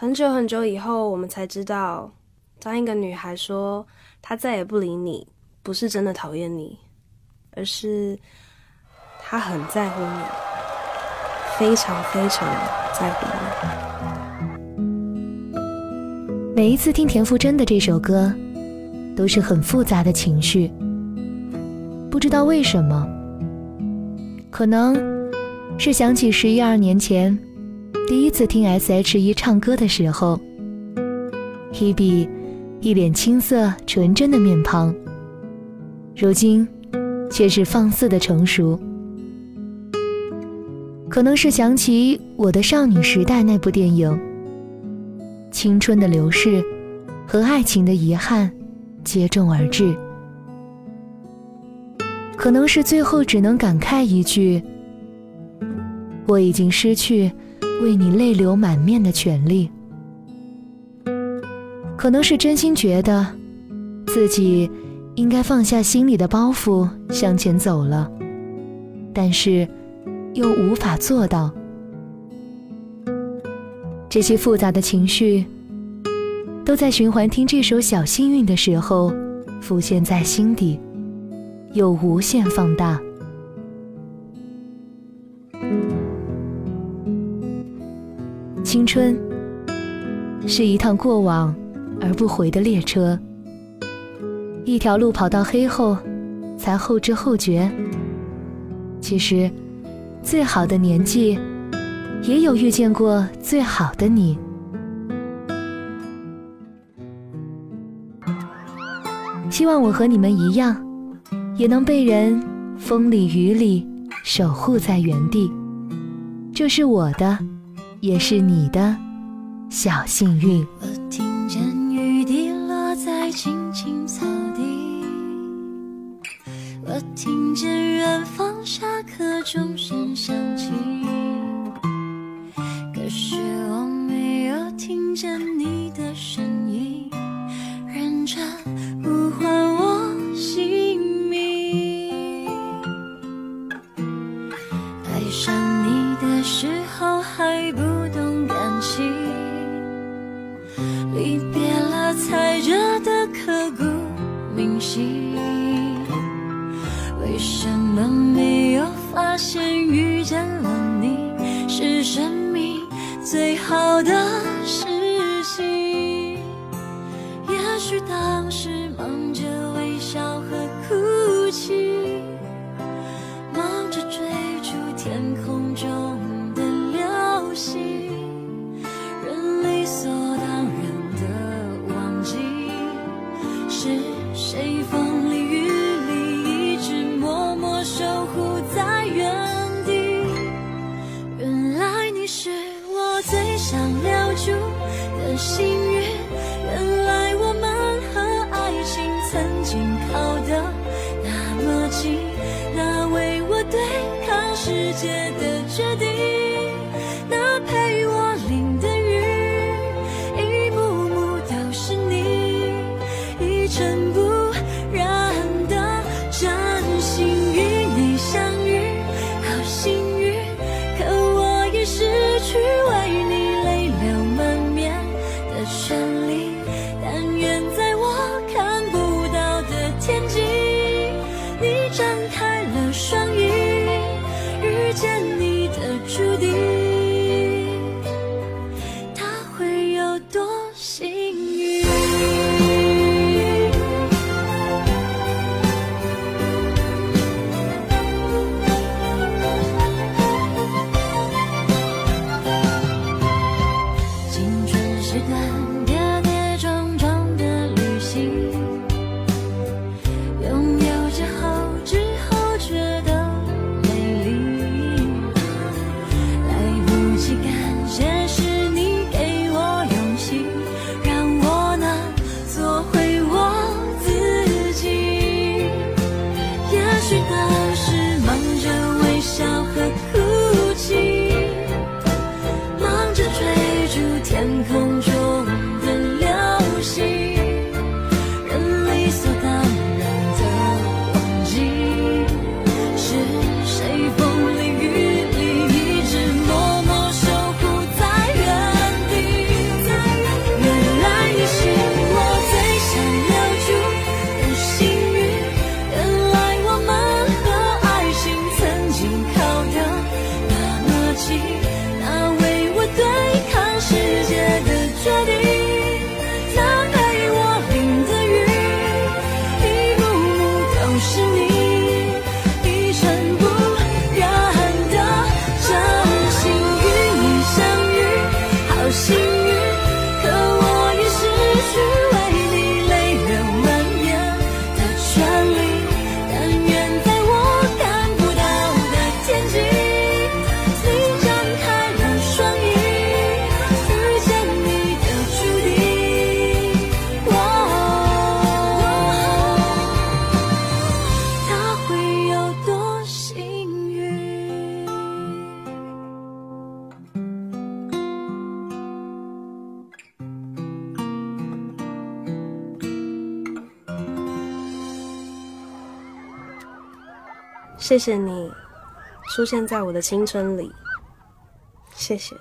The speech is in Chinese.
很久很久以后，我们才知道，当一个女孩说她再也不理你，不是真的讨厌你，而是她很在乎你，非常非常在乎你。每一次听田馥甄的这首歌，都是很复杂的情绪。不知道为什么，可能是想起十一二年前。第一次听 S.H.E 唱歌的时候，Hebe 一脸青涩纯真的面庞，如今却是放肆的成熟。可能是想起《我的少女时代》那部电影，青春的流逝和爱情的遗憾接踵而至。可能是最后只能感慨一句：我已经失去。为你泪流满面的权利，可能是真心觉得自己应该放下心里的包袱向前走了，但是又无法做到。这些复杂的情绪，都在循环听这首《小幸运》的时候浮现在心底，又无限放大。青春是一趟过往而不回的列车，一条路跑到黑后，才后知后觉。其实，最好的年纪，也有遇见过最好的你。希望我和你们一样，也能被人风里雨里守护在原地。这是我的。也是你的小幸运。我听见雨滴落在青青草地，我听见远方下课钟声最好的事情？也许当时忙着微笑和哭泣，忙着追逐天空中。界的决定。见你谢谢你出现在我的青春里。谢谢。